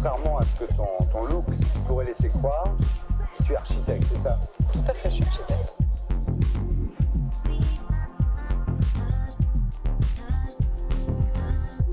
contrairement à ce que ton, ton look pourrait laisser croire, tu es architecte, c'est ça? Tout à fait, je suis architecte.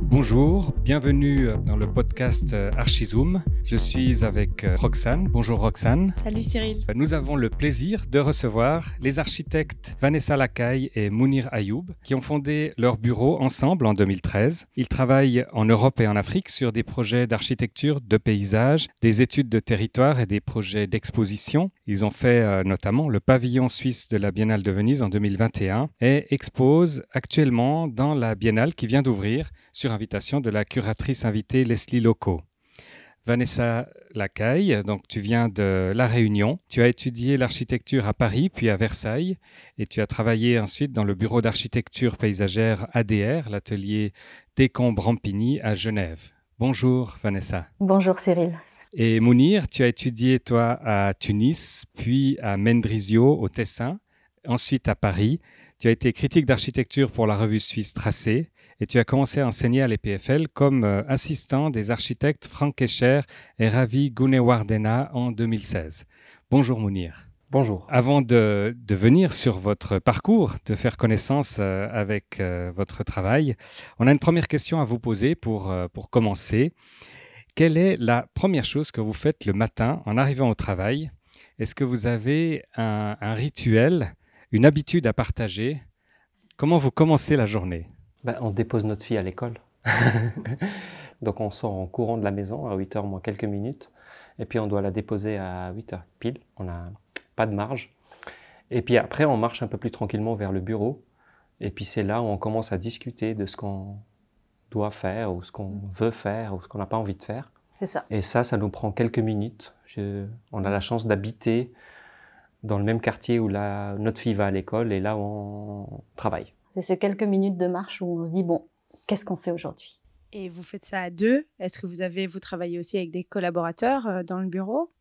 Bonjour, bienvenue dans le podcast Archizoom. Je suis avec euh, Roxane. Bonjour Roxane. Salut Cyril. Nous avons le plaisir de recevoir les architectes Vanessa Lacaille et Mounir Ayoub qui ont fondé leur bureau ensemble en 2013. Ils travaillent en Europe et en Afrique sur des projets d'architecture, de paysage, des études de territoire et des projets d'exposition. Ils ont fait euh, notamment le pavillon suisse de la Biennale de Venise en 2021 et exposent actuellement dans la Biennale qui vient d'ouvrir sur invitation de la curatrice invitée Leslie Loco. Vanessa Lacaille, donc tu viens de La Réunion. Tu as étudié l'architecture à Paris puis à Versailles et tu as travaillé ensuite dans le bureau d'architecture paysagère ADR, l'atelier Décombre-Rampigny à Genève. Bonjour Vanessa. Bonjour Cyril. Et Mounir, tu as étudié toi à Tunis, puis à Mendrisio au Tessin, ensuite à Paris. Tu as été critique d'architecture pour la revue suisse Tracé et tu as commencé à enseigner à l'EPFL comme euh, assistant des architectes Frank Escher et Ravi Gunewardena en 2016. Bonjour Mounir. Bonjour. Avant de, de, venir sur votre parcours, de faire connaissance euh, avec euh, votre travail, on a une première question à vous poser pour, euh, pour commencer. Quelle est la première chose que vous faites le matin en arrivant au travail? Est-ce que vous avez un, un rituel, une habitude à partager? Comment vous commencez la journée? Ben, On dépose notre fille à l'école. Donc on sort en courant de la maison à 8h moins quelques minutes. Et puis on doit la déposer à 8h pile. On n'a pas de marge. Et puis après on marche un peu plus tranquillement vers le bureau. Et puis c'est là où on commence à discuter de ce qu'on doit faire ou ce qu'on veut faire ou ce qu'on n'a pas envie de faire. C'est ça. Et ça, ça nous prend quelques minutes. Je, on a la chance d'habiter dans le même quartier où la, notre fille va à l'école et là où on travaille. C'est ces quelques minutes de marche où on se dit, bon, qu'est-ce qu'on fait aujourd'hui? Et vous faites ça à deux Est-ce que vous avez, vous travaillez aussi avec des collaborateurs euh, dans le bureau?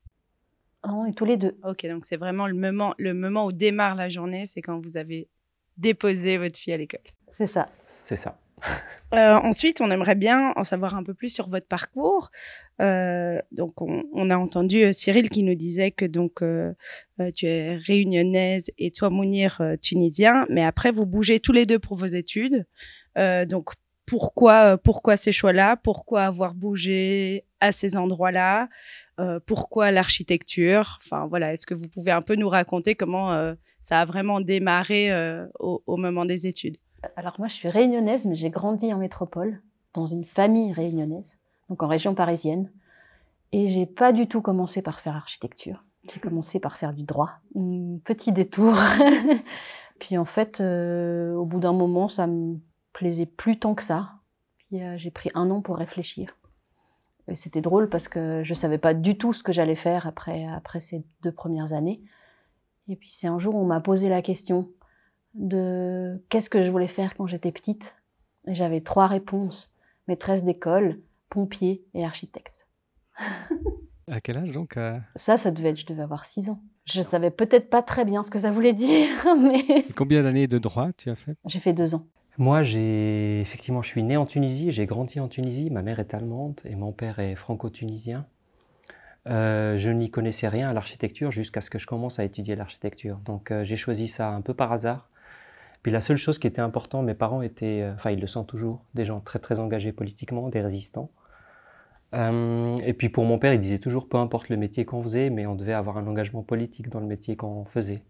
On est tous les deux. Ok, donc c'est vraiment le moment, le moment où démarre la journée, c'est quand vous avez déposé votre fille à l'école. C'est ça. C'est ça. Euh, ensuite, on aimerait bien en savoir un peu plus sur votre parcours. Euh, donc, on, a entendu euh, Cyril qui nous disait que donc euh, tu es réunionnaise et toi Mounir tunisien, mais après vous bougez tous les deux pour vos études. Donc, pourquoi pourquoi ces choix-là? Pourquoi avoir bougé à ces endroits-là? Pourquoi l'architecture? Enfin voilà, est-ce que vous pouvez un peu nous raconter comment ça a vraiment démarré au moment des études? Alors moi, je suis réunionnaise, mais j'ai grandi en métropole, dans une famille réunionnaise, donc en région parisienne. Et j'ai pas du tout commencé par faire architecture. J'ai commencé par faire du droit. Un petit détour. Puis en fait, euh, au bout d'un moment, ça me plaisait plus tant que ça. Puis euh, j'ai pris un an pour réfléchir. Et c'était drôle parce que je savais pas du tout ce que j'allais faire après, après ces deux premières années. Et puis c'est un jour où on m'a posé la question de qu'est-ce que je voulais faire quand j'étais petite. Et j'avais trois réponses maîtresse d'école, pompier et architecte. à quel âge donc euh... Ça, ça devait être, je devais avoir six ans. Je savais peut-être pas très bien ce que ça voulait dire, mais. Et combien d'années de droit tu as fait? J'ai fait deux ans. Moi, j'ai effectivement, je suis né en Tunisie, j'ai grandi en Tunisie. Ma mère est allemande et mon père est franco-tunisien. Euh, je n'y connaissais rien à l'architecture jusqu'à ce que je commence à étudier l'architecture. Donc, euh, j'ai choisi ça un peu par hasard. Puis la seule chose qui était importante, mes parents étaient, enfin ils le sont toujours, des gens très très engagés politiquement, des résistants. Euh, et puis pour mon père, il disait toujours, peu importe le métier qu'on faisait, mais on devait avoir un engagement politique dans le métier qu'on faisait.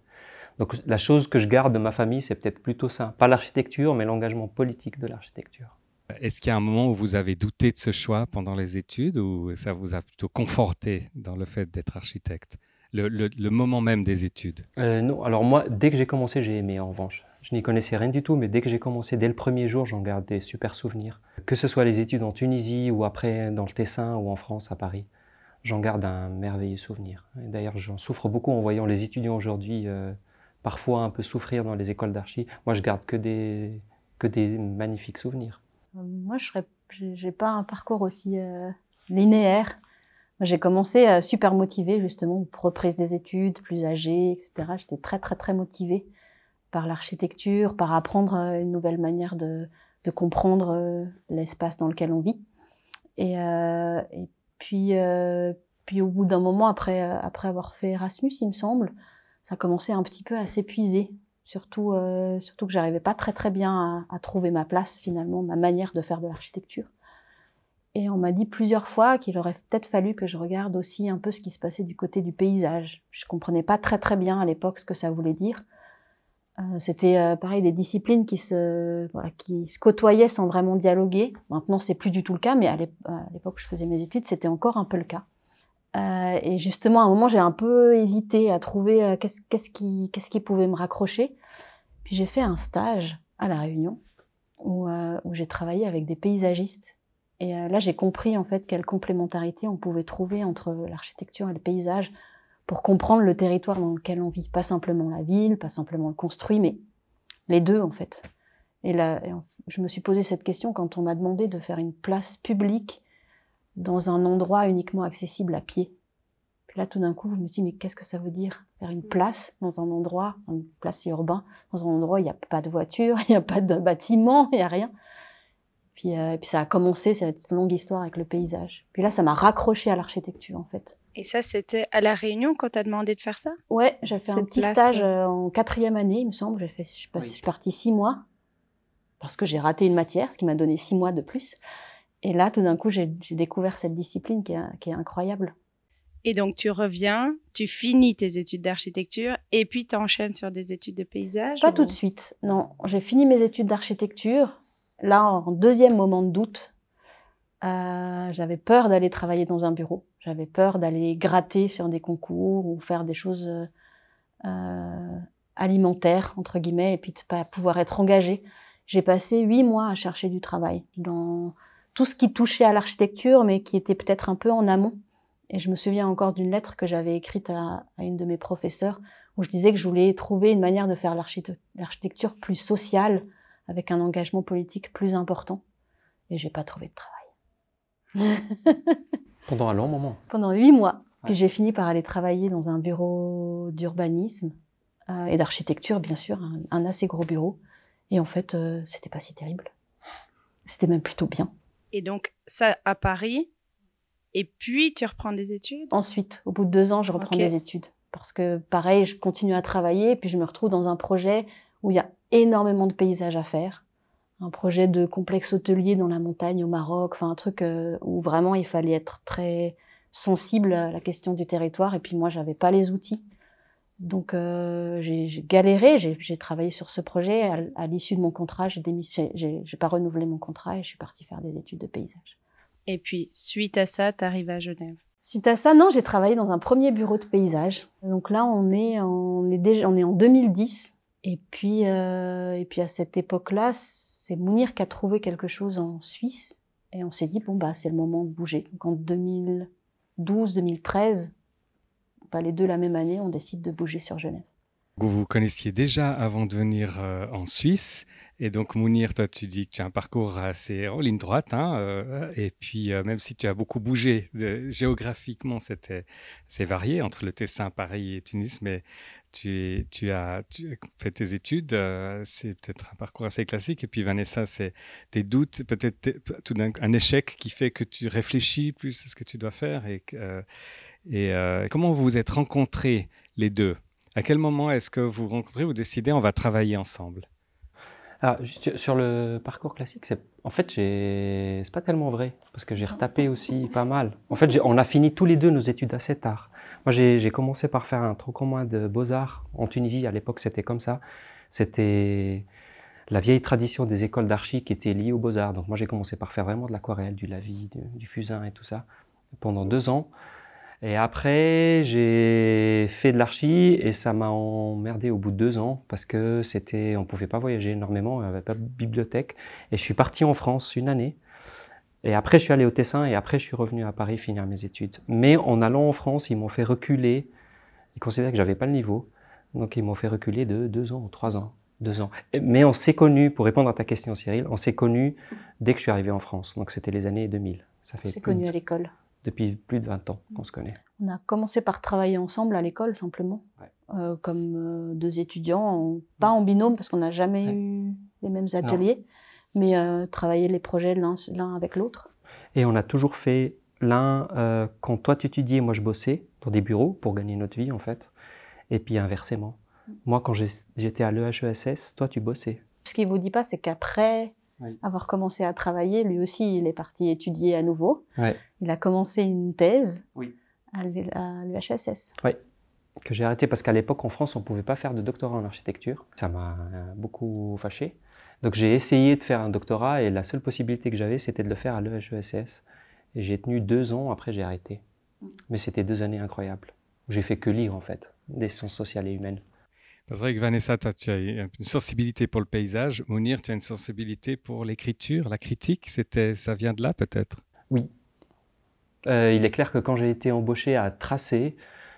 Donc la chose que je garde de ma famille, c'est peut-être plutôt ça. Pas l'architecture, mais l'engagement politique de l'architecture. Est-ce qu'il y a un moment où vous avez douté de ce choix pendant les études ou ça vous a plutôt conforté dans le fait d'être architecte? Le, le, le, moment même des études? Euh, Non, alors moi, dès que j'ai commencé, j'ai aimé en revanche. Je n'y connaissais rien du tout, mais dès que j'ai commencé, dès le premier jour, j'en garde des super souvenirs. Que ce soit les études en Tunisie ou après dans le Tessin ou en France, à Paris, j'en garde un merveilleux souvenir. D'ailleurs, j'en souffre beaucoup en voyant les étudiants aujourd'hui euh, parfois un peu souffrir dans les écoles d'archi. Moi, je garde que des, que des magnifiques souvenirs. Moi, je n'ai pas un parcours aussi euh, linéaire. J'ai commencé euh, super motivée, justement, reprise des études, plus âgée, etc. J'étais très, très, très motivée par l'architecture, par apprendre une nouvelle manière de, comprendre l'espace dans lequel on vit. Et, euh, Puis, euh, puis au bout d'un moment, après, euh, après avoir fait Erasmus, il me semble, ça commençait un petit peu à s'épuiser. Surtout, euh, surtout que j'arrivais pas très très bien à, à, trouver ma place finalement, ma manière de faire de l'architecture. Et on m'a dit plusieurs fois qu'il aurait peut-être fallu que je regarde aussi un peu ce qui se passait du côté du paysage. Je comprenais pas très très bien à l'époque ce que ça voulait dire. Euh, C'était euh, pareil des disciplines qui se, qui se côtoyaient sans vraiment dialoguer. Maintenant, c'est plus du tout le cas, mais à l'époque où je faisais mes études, c'était encore un peu le cas. Euh, et justement, à un moment, j'ai un peu hésité à trouver qu'est-ce qui, qu'est-ce qui pouvait me raccrocher. Puis j'ai fait un stage à La Réunion où, où j'ai travaillé avec des paysagistes et là, j'ai compris en fait quelle complémentarité on pouvait trouver entre l'architecture et le paysage pour comprendre le territoire dans lequel on vit. Pas simplement la ville, pas simplement le construit, mais les deux en fait. Et là, je me suis posé cette question quand on m'a demandé de faire une place publique dans un endroit uniquement accessible à pied. Puis là, tout d'un coup, je me dis, mais qu'est-ce que ça veut dire Faire une place dans un endroit, une place urbain, dans un endroit où il n'y a pas de voiture, il n'y a pas de bâtiment, il n'y a rien? Puis, euh, puis ça a commencé cette longue histoire avec le paysage. Puis là, ça m'a raccroché à l'architecture, en fait. Et ça, c'était à La Réunion quand tu as demandé de faire ça? Ouais, j'ai fait Cette un petit place, stage euh, euh, en quatrième année, il me semble. J'ai fait, je suis, passée- Oui. je suis partie six mois parce que j'ai raté une matière, ce qui m'a donné six mois de plus. Et là, tout d'un coup, j'ai j'ai découvert cette discipline qui est, qui est incroyable. Et donc, tu reviens, tu finis tes études d'architecture et puis tu enchaînes sur des études de paysage Pas ou- tout de suite, non. J'ai fini mes études d'architecture. Là, en deuxième moment de doute, euh, j'avais peur d'aller travailler dans un bureau. J'avais peur d'aller gratter sur des concours ou faire des choses euh, euh, alimentaires, entre guillemets, et puis de pas pouvoir être engagée. J'ai passé huit mois à chercher du travail dans tout ce qui touchait à l'architecture, mais qui était peut-être un peu en amont. Et je me souviens encore d'une lettre que j'avais écrite à, à une de mes professeurs où je disais que je voulais trouver une manière de faire l'archite- l'architecture plus sociale, avec un engagement politique plus important. Et j'ai pas trouvé de travail. Pendant un long moment. Pendant huit mois. Puis Ouais. j'ai fini par aller travailler dans un bureau d'urbanisme euh, et d'architecture, bien sûr, un, un assez gros bureau. Et en fait, euh, c'était pas si terrible. C'était même plutôt bien. Et donc, ça à Paris. Et puis, tu reprends des études? Ensuite, au bout de deux ans, je reprends des études. Parce que, pareil, je continue à travailler, puis je me retrouve dans un projet où il y a énormément de paysages à faire. Un projet de complexe hôtelier dans la montagne au Maroc, enfin un truc euh, où vraiment il fallait être très sensible à la question du territoire. Et puis moi, j'avais pas les outils. Donc euh, j'ai galéré, j'ai travaillé sur ce projet. À, l'issue de mon contrat, j'ai j'ai pas renouvelé mon contrat et je suis partie faire des études de paysage. Et puis, suite à ça, tu arrives à Genève. Suite à ça, non, j'ai travaillé dans un premier bureau de paysage. Donc là, on est, en- on est déjà, on est en 2010. Et puis, euh, et puis à cette époque-là, c'est Mounir qui a trouvé quelque chose en Suisse. Et on s'est dit, bon, bah, c'est le moment de bouger. Donc en 2012, 2013, pas les deux la même année, on décide de bouger sur Genève. Vous vous connaissiez déjà avant de venir euh, en Suisse. Et donc, Mounir, toi, tu dis que tu as un parcours assez en ligne droite. hein, euh, et puis, euh, même si tu as beaucoup bougé, géographiquement, c'est varié entre le Tessin, Paris et Tunis, mais tu, tu, as, fait tes études. c'est peut-être un parcours assez classique. Et puis, Vanessa, c'est tes doutes, peut-être tout d'un un échec qui fait que tu réfléchis plus à ce que tu dois faire. Et, que, et comment vous vous êtes rencontrés, les deux? À quel moment est-ce que vous rencontrez, vous décidez on va travailler ensemble? Ah, sur- le parcours classique, c'est en fait c'est pas tellement vrai parce que j'ai retapé aussi pas mal. En fait, on a fini tous les deux nos études assez tard. Moi, j'ai commencé par faire un tronc commun de beaux-arts en Tunisie. À l'époque, c'était comme ça. C'était la vieille tradition des écoles d'archi qui étaient liées aux beaux-arts. Donc moi, j'ai commencé par faire vraiment de l'aquarelle, du lavis, du fusain et tout ça pendant deux ans. Et après, j'ai fait de l'archi et ça m'a emmerdé au bout de deux ans parce que c'était, on pouvait pas voyager énormément, il n'y avait pas de bibliothèque. Et je suis parti en France une année. Et après, je suis allé au Tessin et après, je suis revenu à Paris finir mes études. Mais en allant en France, ils m'ont fait reculer. Ils considéraient que j'avais pas le niveau. Donc, ils m'ont fait reculer de deux ans ou trois ans. Deux ans. Mais on s'est connus, pour répondre à ta question, Cyril, on s'est connus dès que je suis arrivé en France. Donc, c'était les années 2000. Ça fait C'est plus de- connu à l'école. Depuis plus de 20 ans qu'on se connaît. On a commencé par travailler ensemble à l'école, simplement, Ouais. Euh, comme euh, deux étudiants, en- pas en binôme, parce qu'on n'a jamais Ouais. eu les mêmes ateliers, mais euh, travailler les projets l'un avec l'autre. Et on a toujours fait L'un, quand toi tu étudiais, moi je bossais dans des bureaux pour gagner notre vie en fait. Et puis inversement. Moi, quand j'étais à l'EHESS, toi tu bossais. Ce qu'il ne vous dit pas, c'est qu'après avoir commencé à travailler, lui aussi, il est parti étudier à nouveau. Il a commencé une thèse à l'EHESS. Oui, que j'ai arrêté parce qu'à l'époque en France, on ne pouvait pas faire de doctorat en architecture. Ça m'a beaucoup fâché. Donc j'ai essayé de faire un doctorat et la seule possibilité que j'avais, c'était de le faire à l'EHESS. Et j'ai tenu deux ans, après j'ai arrêté. Mm. Mais c'était deux années incroyables. J'ai fait que lire en fait, des sciences sociales et humaines. C'est vrai que Vanessa, toi, tu as une sensibilité pour le paysage. Mounir, tu as une sensibilité pour l'écriture, la critique. C'était, ça vient de là peut-être? Oui. Euh, il est clair que quand j'ai été embauché à Tracé,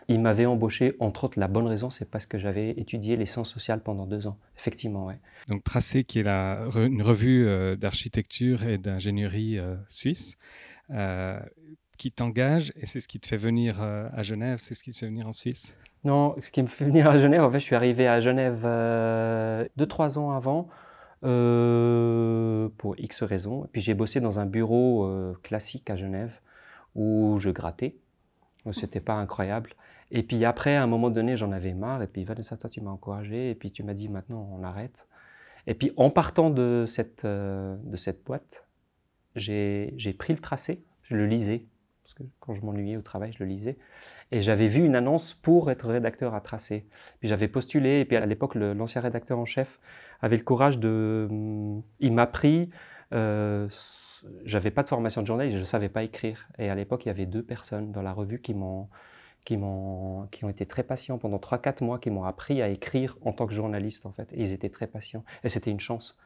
il m'avait embauché, entre autres, la bonne raison, c'est parce que j'avais étudié les sciences sociales pendant deux ans. Effectivement, oui. Donc Tracé, qui est la, une revue euh, d'architecture et d'ingénierie euh, suisse, euh, qui t'engage et c'est ce qui te fait venir à Genève, c'est ce qui te fait venir en Suisse? Non, ce qui me fait venir à Genève, en fait, je suis arrivé à Genève deux, trois ans avant. pour X raisons. Et puis j'ai bossé dans un bureau classique à Genève où je grattais. C'était pas incroyable. Et puis après, à un moment donné, j'en avais marre. Et puis Vanessa, toi, tu m'as encouragé. Et puis tu m'as dit, maintenant, on arrête. Et puis en partant de cette, euh, de cette boîte, j'ai pris le tracé. Je le lisais. Parce que quand je m'ennuyais au travail, je le lisais. Et j'avais vu une annonce pour être rédacteur à tracé. Puis j'avais postulé. Et puis à l'époque, l'ancien rédacteur en chef avait le courage de. Hum, il m'a pris. Euh, j'avais pas de formation de journaliste, je ne savais pas écrire. Et à l'époque, il y avait deux personnes dans la revue qui m'ont qui, m'ont, qui ont été très patients pendant 3-4 mois, qui m'ont appris à écrire en tant que journaliste, en fait. Et ils étaient très patients. Et c'était une chance.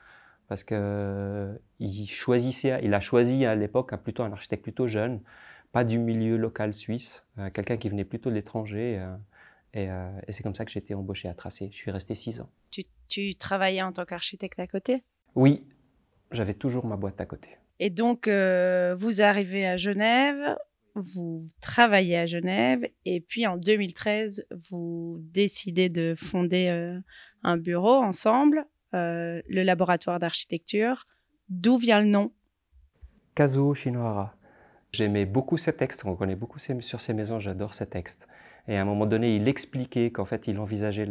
Parce que il choisissait, il a choisi à l'époque un, plutôt un architecte plutôt jeune, pas du milieu local suisse, euh, quelqu'un qui venait plutôt de l'étranger. Euh, euh, et, c'est comme ça que j'ai été embauché à Tracé. Je suis resté 6 ans. Tu, tu travaillais en tant qu'architecte à côté? Oui, j'avais toujours ma boîte à côté. Et donc, vous arrivez à Genève, vous travaillez à Genève et puis en 2013, vous décidez de fonder euh, un bureau ensemble, euh, le laboratoire d'architecture. D'où vient le nom? Kazuo Shinohara. J'aimais beaucoup ce texte, on connaît beaucoup sur ces maisons, j'adore ce texte. Et à un moment donné, il expliquait qu'en fait, il envisageait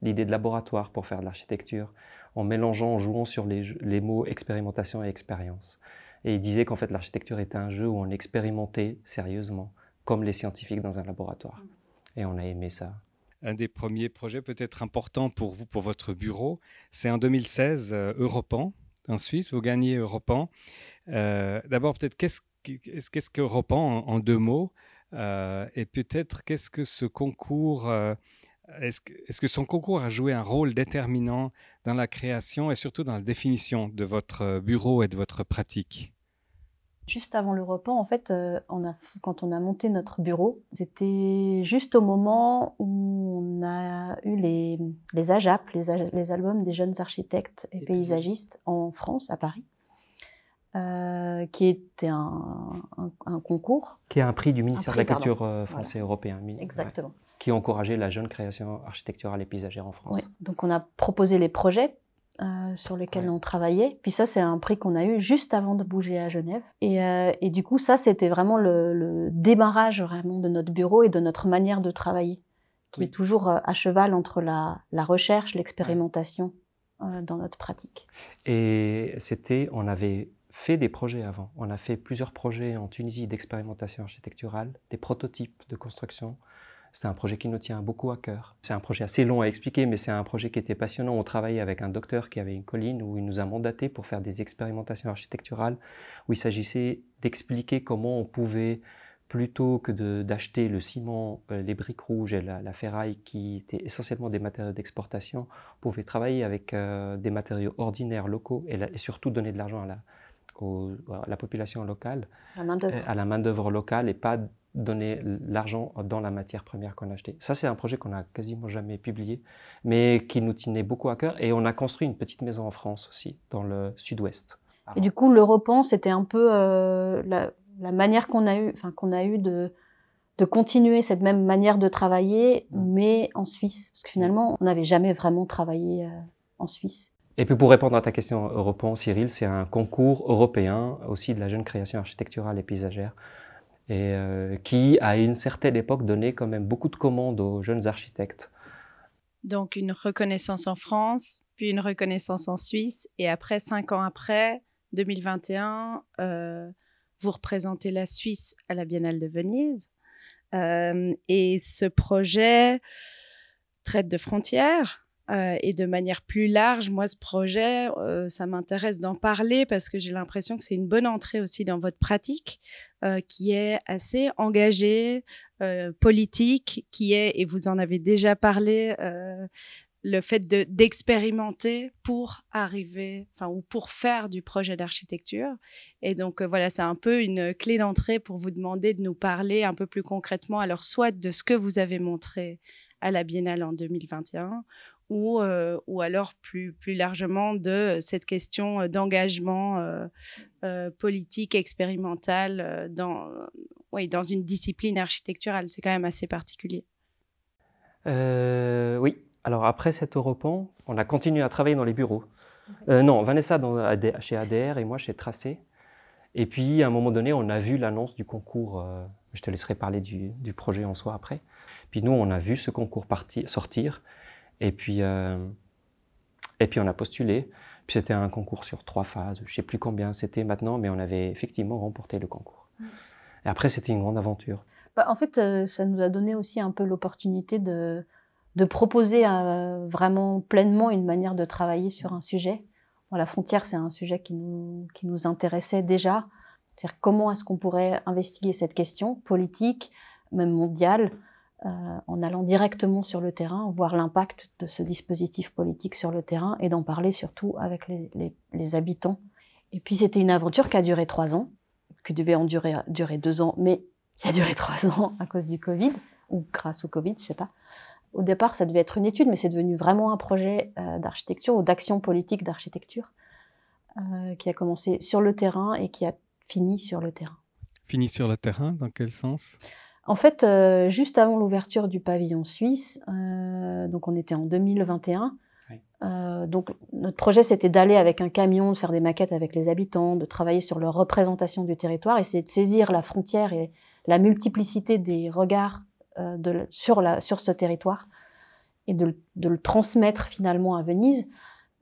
l'idée de laboratoire pour faire de l'architecture, en mélangeant, en jouant sur les, mots expérimentation et expérience. Et il disait qu'en fait l'architecture était un jeu où on expérimentait sérieusement, comme les scientifiques dans un laboratoire. Et on a aimé ça. Un des premiers projets peut-être importants pour vous, pour votre bureau, c'est en 2016, euh, Europan, en Suisse. Vous gagnez Europan. Euh, D'abord, peut-être, qu'est-ce qu'Europan en, deux mots? Euh, Et peut-être, qu'est-ce que ce concours... Euh, est-ce que, est que, son concours a joué un rôle déterminant dans la création et surtout dans la définition de votre bureau et de votre pratique? Juste avant le repas, en fait, euh, on a, quand on a monté notre bureau, c'était juste au moment où on a eu les, les AJAP, les, les albums des jeunes architectes et, paysagistes en France, à Paris, euh, qui était un, un, concours. Qui est un prix du ministère de la Culture euh, français européen. Exactement. qui encourageait la jeune création architecturale et paysagère en France. Donc on a proposé les projets euh, sur lesquels on travaillait. Puis ça, c'est un prix qu'on a eu juste avant de bouger à Genève. Et, euh, et du coup, ça, c'était vraiment le, le, démarrage vraiment de notre bureau et de notre manière de travailler, qui est toujours à cheval entre la, la recherche, l'expérimentation dans notre pratique. Et c'était, on avait fait des projets avant. On a fait plusieurs projets en Tunisie d'expérimentation architecturale, des prototypes de construction. C'est un projet qui nous tient beaucoup à cœur. C'est un projet assez long à expliquer, mais c'est un projet qui était passionnant. On travaillait avec un docteur qui avait une colline où il nous a mandaté pour faire des expérimentations architecturales, où il s'agissait d'expliquer comment on pouvait, plutôt que d'acheter le ciment, euh, les briques rouges et la, ferraille, qui étaient essentiellement des matériaux d'exportation, on pouvait travailler avec euh, des matériaux ordinaires locaux et, et surtout donner de l'argent à la, à la population locale, à la main-d'œuvre locale et pas donner l'argent dans la matière première qu'on a achetée. Ça, c'est un projet qu'on a quasiment jamais publié, mais qui nous tenait beaucoup à cœur. Et on a construit une petite maison en France aussi, dans le sud-ouest. Et du coup, le repan, c'était un peu euh, la, la, manière qu'on a eu, enfin qu'on a eu de de continuer cette même manière de travailler, mmh. mais en Suisse, parce que finalement, on n'avait jamais vraiment travaillé euh, en Suisse. Et puis pour répondre à ta question, Europan, Cyril, c'est un concours européen aussi de la jeune création architecturale et paysagère et qui, à une certaine époque, donnait quand même beaucoup de commandes aux jeunes architectes. Donc une reconnaissance en France, puis une reconnaissance en Suisse, et après, cinq ans après, 2021, vous représentez la Suisse à la Biennale de Venise. et ce projet traite de frontières, euh, et de manière plus large, moi, ce projet, euh, ça m'intéresse d'en parler parce que j'ai l'impression que c'est une bonne entrée aussi dans votre pratique euh, qui est assez engagée, politique, qui est, et vous en avez déjà parlé, le fait d'expérimenter pour arriver, enfin, ou pour faire du projet d'architecture. Et donc, voilà, c'est un peu une clé d'entrée pour vous demander de nous parler un peu plus concrètement, alors soit de ce que vous avez montré à la Biennale en 2021, ou, euh, ou alors plus, plus largement de cette question euh, d'engagement euh, politique expérimental dans, oui, dans une discipline architecturale. C'est quand même assez particulier. oui, alors après cet Europan, on a continué à travailler dans les bureaux. non, Vanessa dans, chez ADR et moi chez Tracé. Et puis à un moment donné, on a vu l'annonce du concours. je te laisserai parler du, du, projet en soi après. Puis nous, on a vu ce concours partir, sortir. Et puis, euh, et puis on a postulé. Puis c'était un concours sur trois phases. Je ne sais plus combien c'était maintenant, mais on avait effectivement remporté le concours. Et après, c'était une grande aventure. Bah, en fait, euh, ça nous a donné aussi un peu l'opportunité de, de proposer euh, vraiment pleinement une manière de travailler sur un sujet. la frontière, c'est un sujet qui nous, qui nous intéressait déjà. C'est-à-dire comment est-ce qu'on pourrait investiguer cette question politique, même mondiale, euh, en allant directement sur le terrain, voir l'impact de ce dispositif politique sur le terrain et d'en parler surtout avec les, habitants. Et puis c'était une aventure qui a duré trois ans, qui devait en durer, deux ans, mais qui a duré trois ans à cause du Covid, ou grâce au Covid, je sais pas. Au départ, ça devait être une étude, mais c'est devenu vraiment un projet euh, d'architecture ou d'action politique d'architecture euh, qui a commencé sur le terrain et qui a fini sur le terrain. Fini sur le terrain, dans quel sens? En fait, euh, juste avant l'ouverture du pavillon suisse, euh, donc on était en 2021. Euh, donc notre projet c'était d'aller avec un camion, de faire des maquettes avec les habitants, de travailler sur leur représentation du territoire, c'est de saisir la frontière et la multiplicité des regards de, sur, la, sur ce territoire et de, de, le transmettre finalement à Venise.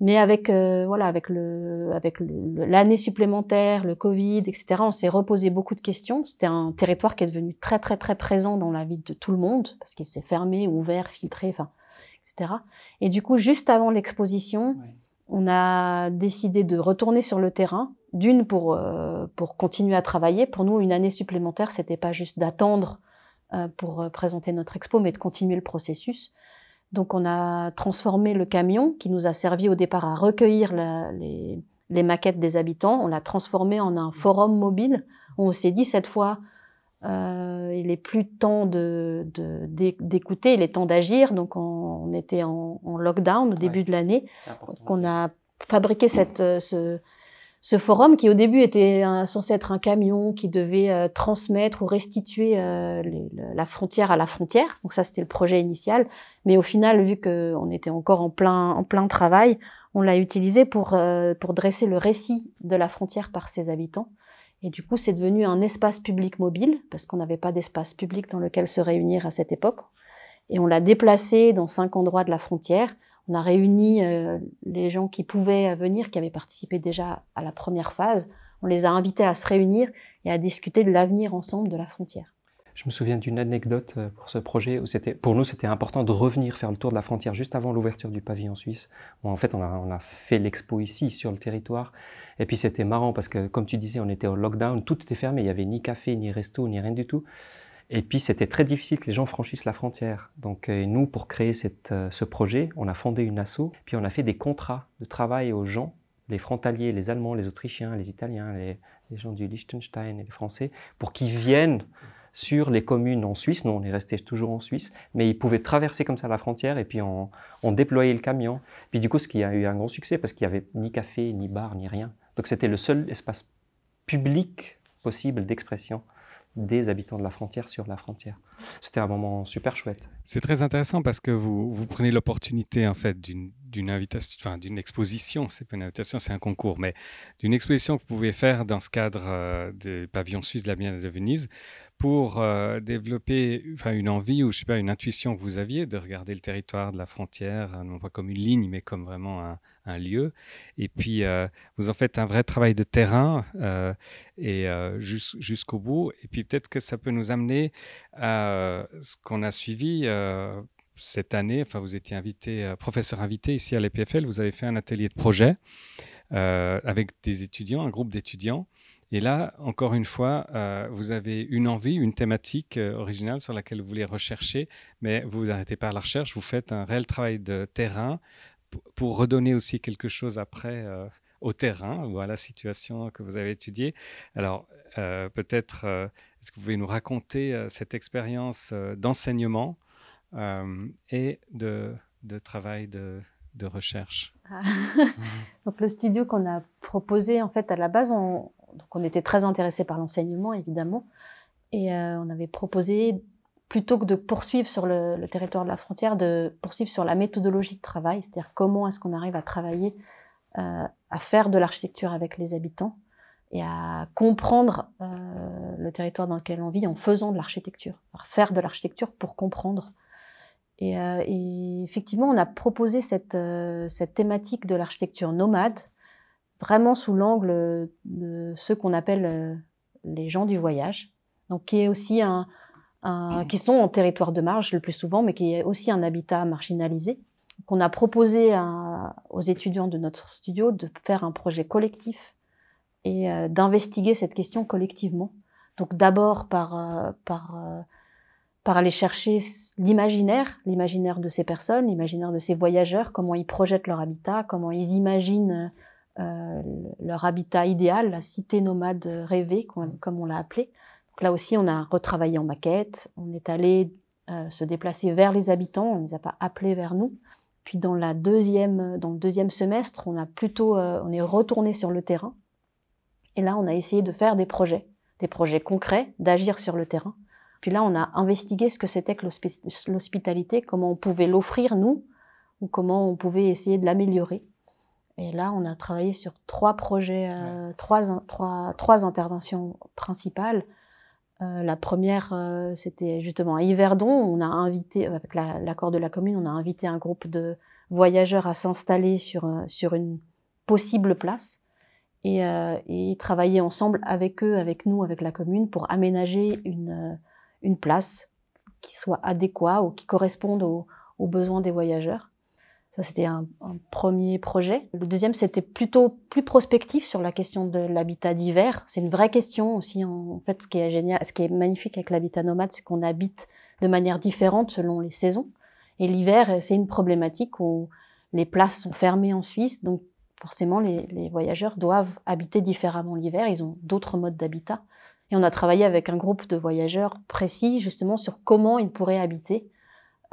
Mais avec euh, voilà, avec le, avec l'année supplémentaire, le Covid, etc. On s'est reposé beaucoup de questions. C'était un territoire qui est devenu très très très présent dans la vie de tout le monde parce qu'il s'est fermé, ouvert, filtré, enfin, etc. Et du coup, juste avant l'exposition, on a décidé de retourner sur le terrain. D'une pour euh, pour continuer à travailler. Pour nous, une année supplémentaire, c'était pas juste d'attendre euh, pour présenter notre expo, mais de continuer le processus. Donc on a transformé le camion qui nous a servi au départ à recueillir les, maquettes des habitants, on l'a transformé en un forum mobile. On s'est dit cette fois, euh, il est plus temps de, d'écouter, il est temps d'agir. Donc on, était en, lockdown au début de l'année. Donc on a fabriqué cette, ce, ce forum qui au début était censé être un camion qui devait euh, transmettre ou restituer euh, la frontière à la frontière. Donc ça c'était le projet initial. Mais au final, vu qu'on était encore en plein, en plein travail, on l'a utilisé pour, euh, pour dresser le récit de la frontière par ses habitants. Et du coup, c'est devenu un espace public mobile, parce qu'on n'avait pas d'espace public dans lequel se réunir à cette époque. Et on l'a déplacé dans cinq endroits de la frontière on a réuni euh, les gens qui pouvaient venir, qui avaient participé déjà à la première phase. On les a invités à se réunir et à discuter de l'avenir ensemble de la frontière. Je me souviens d'une anecdote euh, pour ce projet où c'était, pour nous, c'était important de revenir faire le tour de la frontière juste avant l'ouverture du pavillon suisse. en fait, on a, on a fait l'expo ici, sur le territoire. Et puis c'était marrant parce que, comme tu disais, on était au lockdown, tout était fermé. Il n'y avait ni café, ni resto, ni rien du tout. Et puis c'était très difficile que les gens franchissent la frontière. Donc euh, nous, pour créer euh, ce projet, on a fondé une asso, puis on a fait des contrats de travail aux gens, les frontaliers, les Allemands, les Autrichiens, les Italiens, les, gens du Liechtenstein et les Français, pour qu'ils viennent sur les communes en Suisse. Nous, on est resté toujours en Suisse, mais ils pouvaient traverser comme ça la frontière et puis on, on déployait le camion. Puis du coup, ce qui a eu un grand succès parce qu'il n'y avait ni café, ni bar, ni rien. Donc c'était le seul espace public possible d'expression des habitants de la frontière sur la frontière. C'était un moment super chouette. C'est très intéressant parce que vous, vous prenez l'opportunité en fait d'une invitation, enfin d'une exposition, c'est pas une invitation, c'est un concours, mais d'une exposition que vous pouvez faire dans ce cadre euh, des pavillons suisses de la Biennale de Venise pour euh, développer une envie ou je sais pas, une intuition que vous aviez de regarder le territoire de la frontière, euh, non pas comme une ligne, mais comme vraiment un, un lieu. Et puis, euh, vous en faites un vrai travail de terrain et jusqu'au bout. Et puis, peut-être que ça peut nous amener à ce qu'on a suivi cette année. Enfin, vous étiez invité, professeur invité ici à l'EPFL. Vous avez fait un atelier de projet avec des étudiants, un groupe d'étudiants. Et là, encore une fois, euh, vous avez une envie, une thématique euh, originale sur laquelle vous voulez rechercher, mais vous vous arrêtez pas à la recherche, vous faites un réel travail de terrain pour redonner aussi quelque chose après euh, au terrain ou à la situation que vous avez étudiée. Alors, peut-être, est-ce que vous pouvez nous raconter cette expérience d'enseignement et de, de travail de, de recherche? Ah. Donc le studio qu'on a proposé, en fait, à la base, on, donc on était très intéressé par l'enseignement, évidemment, et euh, on avait proposé, plutôt que de poursuivre sur le, territoire de la frontière, de poursuivre sur la méthodologie de travail, c'est-à-dire comment est-ce qu'on arrive à travailler, euh, à faire de l'architecture avec les habitants et à comprendre euh, le territoire dans lequel on vit en faisant de l'architecture, faire de l'architecture pour comprendre. Et, effectivement, on a proposé cette thématique de l'architecture nomade vraiment sous l'angle de ce qu'on appelle euh, les gens du voyage, donc qui est aussi un, qui sont en territoire de marge le plus souvent, mais qui est aussi un habitat marginalisé. Qu'on a proposé aux étudiants de notre studio de faire un projet collectif et euh, d'investiguer cette question collectivement. Donc d'abord par, euh, par, par aller chercher l'imaginaire, l'imaginaire de ces personnes, l'imaginaire de ces voyageurs, comment ils projettent leur habitat, comment ils imaginent euh, leur habitat idéal, la cité nomade rêvée, comme on l'a appelé. là aussi, on a retravaillé en maquette, on est allé euh, se déplacer vers les habitants, on ne les a pas appelés vers nous. Puis dans, la deuxième, dans le deuxième semestre, on, a plutôt, euh, on est retourné sur le terrain. Et là, on a essayé de faire des projets, des projets concrets, d'agir sur le terrain. Puis là, on a investigué ce que c'était que l'hospitalité, comment on pouvait l'offrir, nous, ou comment on pouvait essayer de l'améliorer. Et là, on a travaillé sur trois projets, euh, trois, trois, trois, interventions principales. Euh, la première, euh, c'était justement à Yverdon. On a invité, avec l'accord de la commune, on a invité un groupe de voyageurs à s'installer sur, sur une possible place et, et, travailler ensemble avec eux, avec nous, avec la commune, pour aménager une, une place qui soit adéquate ou qui corresponde aux besoins des voyageurs. Ça, c'était un, premier projet. Le deuxième, c'était plutôt plus prospectif sur la question de l'habitat d'hiver. C'est une vraie question aussi. En fait, ce qui est génial, ce qui est magnifique avec l'habitat nomade, c'est qu'on habite de manière différente selon les saisons. Et l'hiver, c'est une problématique où les places sont fermées en Suisse, donc forcément, les, voyageurs doivent habiter différemment l'hiver. Ils ont d'autres modes d'habitat. Et on a travaillé avec un groupe de voyageurs précis, justement, sur comment ils pourraient habiter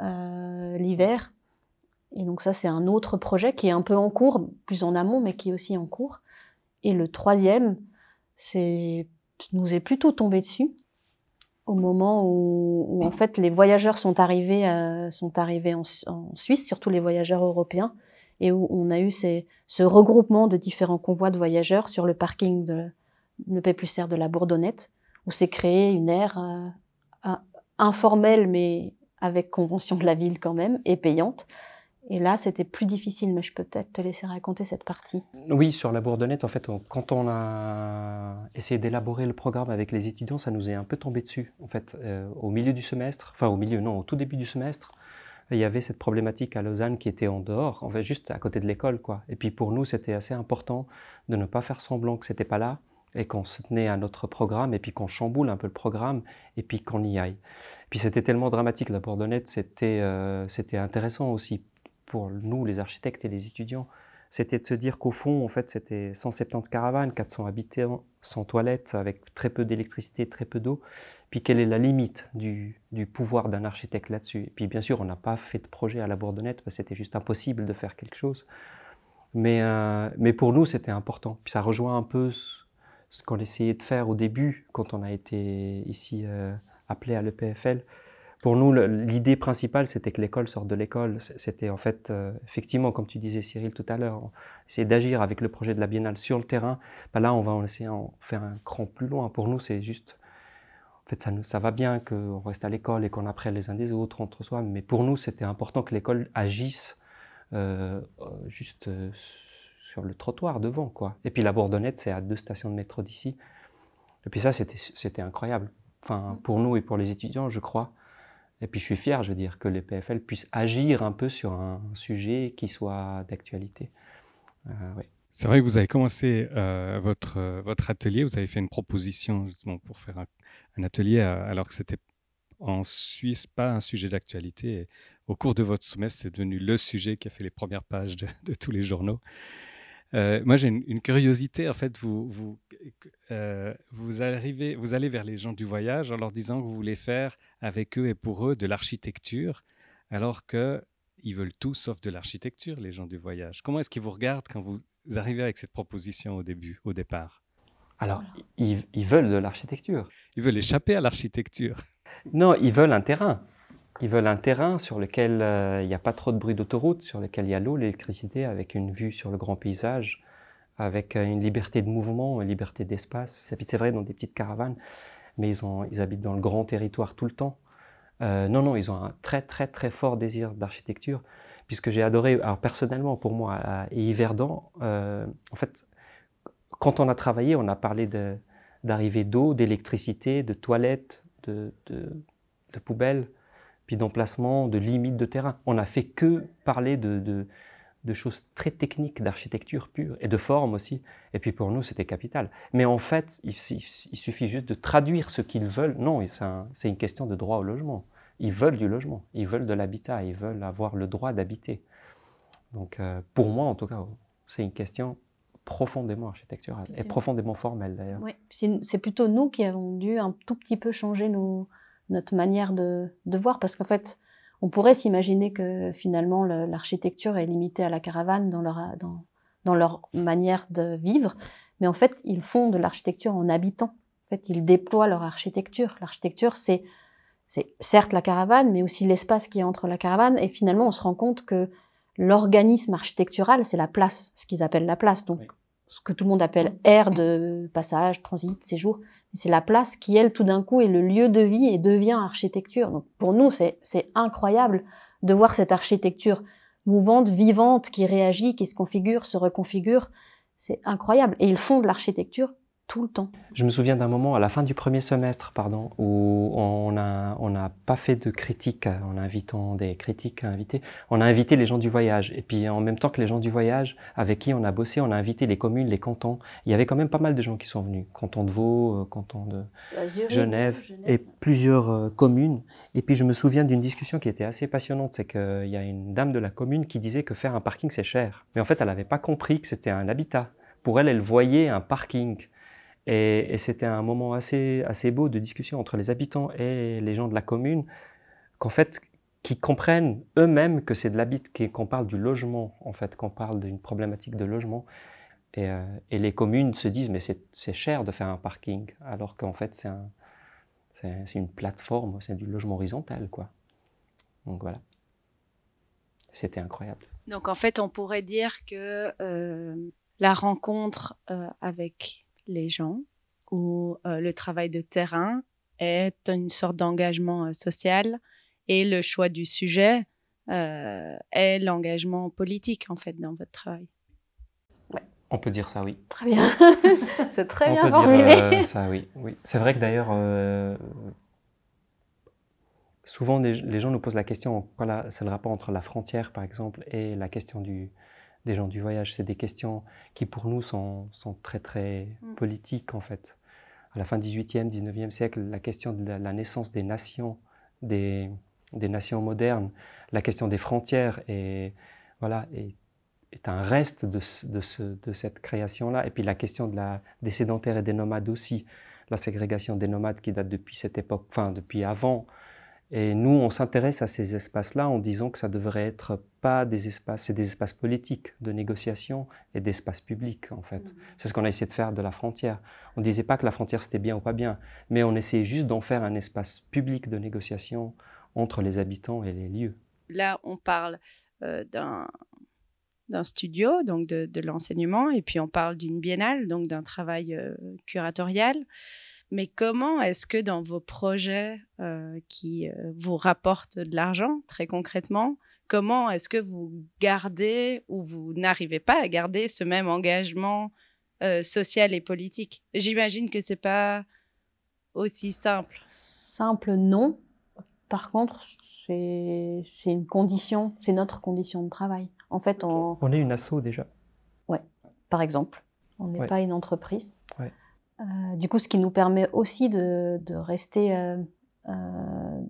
euh, l'hiver et donc ça, c'est un autre projet qui est un peu en cours, plus en amont, mais qui est aussi en cours. Et le troisième, c'est nous est plutôt tombé dessus au moment où, en fait les voyageurs sont arrivés, euh, sont arrivés en, Suisse, surtout les voyageurs européens, et où on a eu ce regroupement de différents convois de voyageurs sur le parking de le plus de la Bourdonnette, où s'est créé une aire euh, informelle mais avec convention de la ville quand même et payante, et là, c'était plus difficile, mais je peux peut-être te laisser raconter cette partie. Oui, sur la Bourdonnette, en fait, quand on a essayé d'élaborer le programme avec les étudiants, ça nous est un peu tombé dessus. En fait, euh, au milieu du semestre, enfin au milieu, non, au tout début du semestre, il y avait cette problématique à Lausanne qui était en dehors, en fait, juste à côté de l'école, quoi. Et puis pour nous, c'était assez important de ne pas faire semblant que c'était pas là et qu'on se tenait à notre programme et puis qu'on chamboule un peu le programme et puis qu'on y aille. Puis c'était tellement dramatique la Bourdonnette, c'était euh, c'était intéressant aussi pour nous, les architectes et les étudiants, c'était de se dire qu'au fond, en fait, c'était 170 caravanes, 400 habitants, sans toilettes, avec très peu d'électricité, très peu d'eau. Puis quelle est la limite du, pouvoir d'un architecte là-dessus? Et puis bien sûr, on n'a pas fait de projet à la Bourdonnette, parce que c'était juste impossible de faire quelque chose. Mais, euh, pour nous, c'était important. Puis ça rejoint un peu ce, qu'on essayait de faire au début, quand on a été ici euh, appelé à l'EPFL pour nous, l'idée principale, c'était que l'école sorte de l'école. C'était en fait, euh, effectivement, comme tu disais Cyril tout à l'heure, c'est d'agir avec le projet de la Biennale sur le terrain. Là, on va essayer en faire un cran plus loin. Pour nous, c'est juste fait, ça, va bien qu'on reste à l'école et qu'on apprenne les uns des autres entre soi, mais pour nous, c'était important que l'école agisse euh, juste euh, sur le trottoir devant, quoi. Et puis la Bourdonnette, c'est à deux stations de métro d'ici. Et puis ça, c'était incroyable. Enfin, pour nous et pour les étudiants, je crois. Et puis je suis fier, je veux dire, que les PFL puissent agir un peu sur un sujet qui soit d'actualité. Euh, C'est vrai que vous avez commencé euh, votre, euh, votre atelier, vous avez fait une proposition pour faire un, atelier alors que c'était en Suisse pas un sujet d'actualité. Au cours de votre semestre, c'est devenu le sujet qui a fait les premières pages de tous les journaux. Euh, moi, j'ai une, une, curiosité. En fait, vous, vous, euh, vous, arrivez, vous allez vers les gens du voyage en leur disant que vous voulez faire avec eux et pour eux de l'architecture, alors qu'ils veulent tout sauf de l'architecture, les gens du voyage. Comment est-ce qu'ils vous regardent quand vous arrivez avec cette proposition au début, au départ? Alors, ils, ils veulent de l'architecture. Ils veulent échapper à l'architecture. Non, ils veulent un terrain. Ils veulent un terrain sur lequel euh, il n'y a pas trop de bruit d'autoroute, sur lequel il y a l'eau, l'électricité, avec une vue sur le grand paysage, avec euh, une liberté de mouvement, une liberté d'espace. Ils habitent, c'est vrai, dans des petites caravanes, mais ils, habitent dans le grand territoire tout le temps. Euh, non, non, ils ont un très, très, très fort désir d'architecture, puisque j'ai adoré, alors personnellement, pour moi, à Yverdon, euh, en fait, quand on a travaillé, on a parlé d'arrivée d'eau, d'électricité, de toilettes, de poubelles, puis d'emplacement, de limites de terrain. On n'a fait que parler de, de, de choses très techniques, d'architecture pure et de forme aussi. Et puis pour nous, c'était capital. Mais en fait, il, il, suffit juste de traduire ce qu'ils veulent. Non, c'est un, une question de droit au logement. Ils veulent du logement, ils veulent de l'habitat, ils veulent avoir le droit d'habiter. Donc euh, pour moi, en tout cas, c'est une question profondément architecturale et profondément formelle d'ailleurs. Oui, c'est plutôt nous qui avons dû un tout petit peu changer nos, notre manière de, de voir, parce qu'en fait, on pourrait s'imaginer que finalement l'architecture est limitée à la caravane dans leur, dans, dans leur manière de vivre, mais en fait, ils font de l'architecture en habitant. En fait, ils déploient leur architecture. L'architecture, c'est c'est certes la caravane, mais aussi l'espace qui est entre la caravane. Et finalement, on se rend compte que l'organisme architectural, c'est la place, ce qu'ils appellent la place. Donc, ce que tout le monde appelle aire de passage, transit, séjour. C'est la place qui, elle, tout d'un coup, est le lieu de vie et devient architecture. Donc, pour nous, c'est incroyable de voir cette architecture mouvante, vivante, qui réagit, qui se configure, se reconfigure. C'est incroyable. Et ils font de l'architecture tout le temps. Je me souviens d'un moment à la fin du premier semestre, pardon, où on n'a on a pas fait de critique en invitant des critiques à inviter. On a invité les gens du voyage. Et puis en même temps que les gens du voyage, avec qui on a bossé, on a invité les communes, les cantons. Il y avait quand même pas mal de gens qui sont venus. Canton de Vaud, euh, canton de Genève, Genève, et plusieurs euh, communes. Et puis je me souviens d'une discussion qui était assez passionnante. C'est qu'il y a une dame de la commune qui disait que faire un parking c'est cher. Mais en fait, elle n'avait pas compris que c'était un habitat. Pour elle, elle voyait un parking. Et, c'était un moment assez, assez beau de discussion entre les habitants et les gens de la commune, qu'en fait, qui comprennent eux-mêmes que c'est de l'habit, qu'on parle du logement, en fait, qu'on parle d'une problématique de logement. Et, euh, les communes se disent, mais c'est cher de faire un parking, alors qu'en fait, c'est un, une plateforme, c'est du logement horizontal, quoi. Donc voilà. C'était incroyable. Donc en fait, on pourrait dire que euh, la rencontre euh, avec les gens, où euh, le travail de terrain est une sorte d'engagement euh, social et le choix du sujet euh, est l'engagement politique, en fait, dans votre travail. Ouais. On peut dire ça, oui. Très bien. C'est très On bien peut formulé. Dire, euh, ça, oui. oui. C'est vrai que d'ailleurs, euh, souvent les gens nous posent la question, voilà, c'est le rapport entre la frontière, par exemple, et la question du, des gens du voyage. C'est des questions qui, pour nous, sont, sont très, très mm. politiques, en fait. À la fin du 18e, 19e siècle, la question de la, la naissance des nations, des, des, nations modernes, la question des frontières est, voilà, est, est un reste de, de, ce, de cette création-là. Et puis la question de la, des sédentaires et des nomades aussi, la ségrégation des nomades qui date depuis cette époque, enfin depuis avant, et nous, on s'intéresse à ces espaces-là en disant que ça devrait être pas des espaces, c'est des espaces politiques de négociation et d'espaces publics, en fait. Mmh. C'est ce qu'on a essayé de faire de la frontière. On disait pas que la frontière c'était bien ou pas bien, mais on essayait juste d'en faire un espace public de négociation entre les habitants et les lieux. Là, on parle euh, d'un d'un studio, donc de, de l'enseignement, et puis on parle d'une biennale, donc d'un travail euh, curatorial. Mais comment est-ce que dans vos projets euh, qui euh, vous rapportent de l'argent, très concrètement, comment est-ce que vous gardez ou vous n'arrivez pas à garder ce même engagement euh, social et politique? J'imagine que c'est pas aussi simple. Simple, non. Par contre, c'est une condition, c'est notre condition de travail. En fait, on, On est une asso déjà. par exemple, on n'est Ouais. pas une entreprise. Ouais. Euh, du coup, ce qui nous permet aussi de, de rester euh, euh,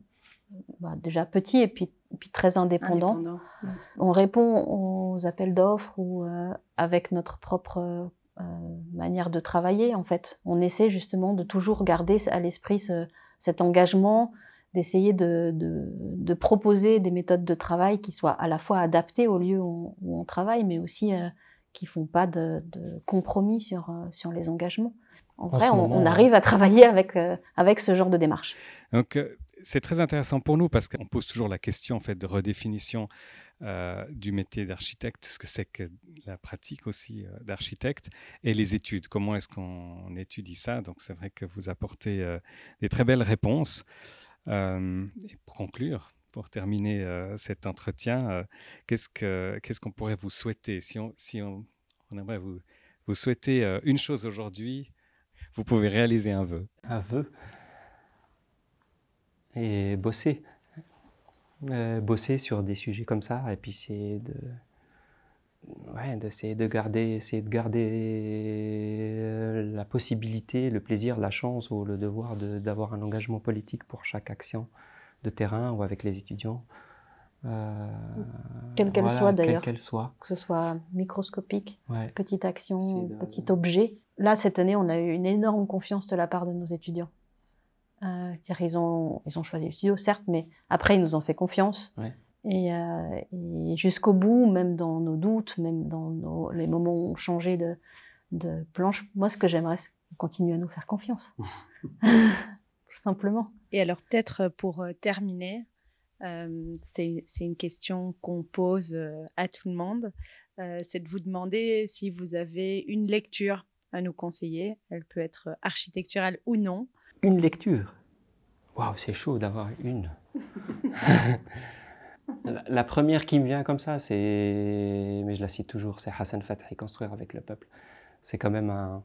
bah, déjà petit et puis, puis très indépendant. Indépendant. On répond aux appels d'offres ou avec notre propre manière de travailler. En fait, on essaie justement de toujours garder à l'esprit ce- cet engagement, d'essayer de, de- de proposer des méthodes de travail qui soient à la fois adaptées au lieu où, où on travaille, mais aussi qui font pas de, compromis sur, sur les engagements. En, En vrai, on, moment, on ouais. arrive à travailler avec, euh, avec ce genre de démarche. Donc, euh, c'est très intéressant pour nous parce qu'on pose toujours la question en fait de redéfinition euh, du métier d'architecte, ce que c'est que la pratique aussi d'architecte et les études. Comment est-ce qu'on étudie ça? Donc, c'est vrai que vous apportez des très belles réponses. Et pour conclure, pour terminer cet entretien, qu'est-ce que qu'est-ce qu'on pourrait vous souhaiter? Si on si on, on aimerait vous vous souhaiter une chose aujourd'hui, vous pouvez réaliser un vœu. Un vœu. Et bosser. Euh, bosser sur des sujets comme ça et puis essayer de ouais, de garder essayer de garder euh, la possibilité le plaisir la chance ou le devoir de- d'avoir un engagement politique pour chaque action de terrain ou avec les étudiants Euh, Quelle qu'elle voilà, soit, d'ailleurs. qu'elle soit Que ce soit microscopique, ouais. petite action, petit objet. Là, cette année, on a eu une énorme confiance de la part de nos étudiants. Euh, ils ont, ils ont choisi le studio, certes, mais après, ils nous ont fait confiance. Ouais. Et, euh, et jusqu'au bout, même dans nos doutes, même dans nos- les moments où on changeait de, de planche, moi, ce que j'aimerais, c'est qu'ils continuent à nous faire confiance. Tout simplement. Et alors peut-être euh, pour terminer, euh, c'est une question qu'on pose à tout le monde, euh, c'est de vous demander si vous avez une lecture à nous conseiller. Elle peut être architecturale ou non. Une lecture? Waouh, c'est chaud d'avoir une. la, première qui me vient comme ça, c'est, mais je la cite toujours, c'est Hassan Fathy, Construire avec le peuple. C'est quand même un,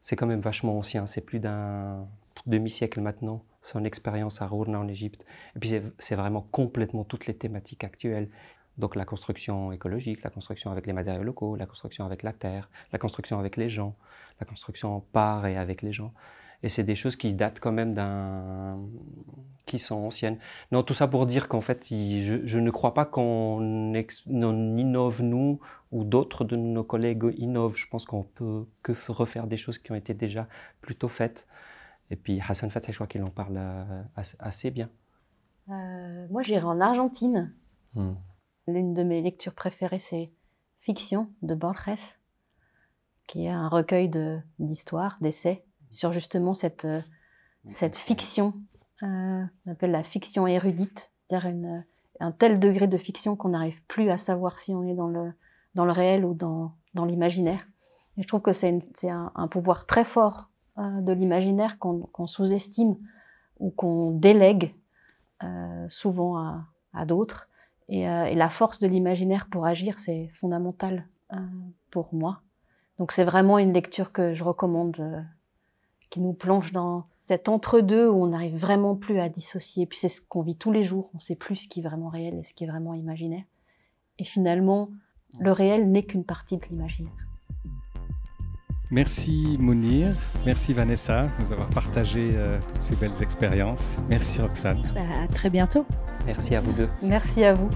c'est quand même vachement ancien. C'est plus d'un demi-siècle maintenant. Son expérience à Rourna en Égypte. Et puis c'est, vraiment complètement toutes les thématiques actuelles. Donc la construction écologique, la construction avec les matériaux locaux, la construction avec la terre, la construction avec les gens, la construction par et avec les gens. Et c'est des choses qui datent quand même d'un. qui sont anciennes. Non, tout ça pour dire qu'en fait, je, ne crois pas qu'on innove, nous, ou d'autres de nos collègues innovent. Je pense qu'on peut que refaire des choses qui ont été déjà plutôt faites. Et puis Hassan Fateh, je crois qu'il en parle euh, assez, bien. Euh, moi, j'irai en Argentine. Hmm. L'une de mes lectures préférées, c'est Fiction de Borges, qui est un recueil de- d'histoires, d'essais sur justement cette, euh, cette fiction, euh, on appelle la fiction érudite, c'est-à-dire un tel degré de fiction qu'on n'arrive plus à savoir si on est dans le, dans le réel ou dans, dans l'imaginaire. Et je trouve que c'est un, un pouvoir très fort de l'imaginaire qu'on sous-estime ou qu'on délègue euh, souvent à, d'autres. Et, euh, et la force de l'imaginaire pour agir, c'est fondamental euh, pour moi. Donc c'est vraiment une lecture que je recommande, qui nous plonge dans cet entre-deux où on n'arrive vraiment plus à dissocier. Puis c'est ce qu'on vit tous les jours, on sait plus ce qui est vraiment réel et ce qui est vraiment imaginaire. Et finalement, le réel n'est qu'une partie de l'imaginaire. Merci Mounir, merci Vanessa de nous avoir partagé euh, toutes ces belles expériences. Merci Roxane. Bah, à très bientôt. Merci à vous deux. Merci à vous.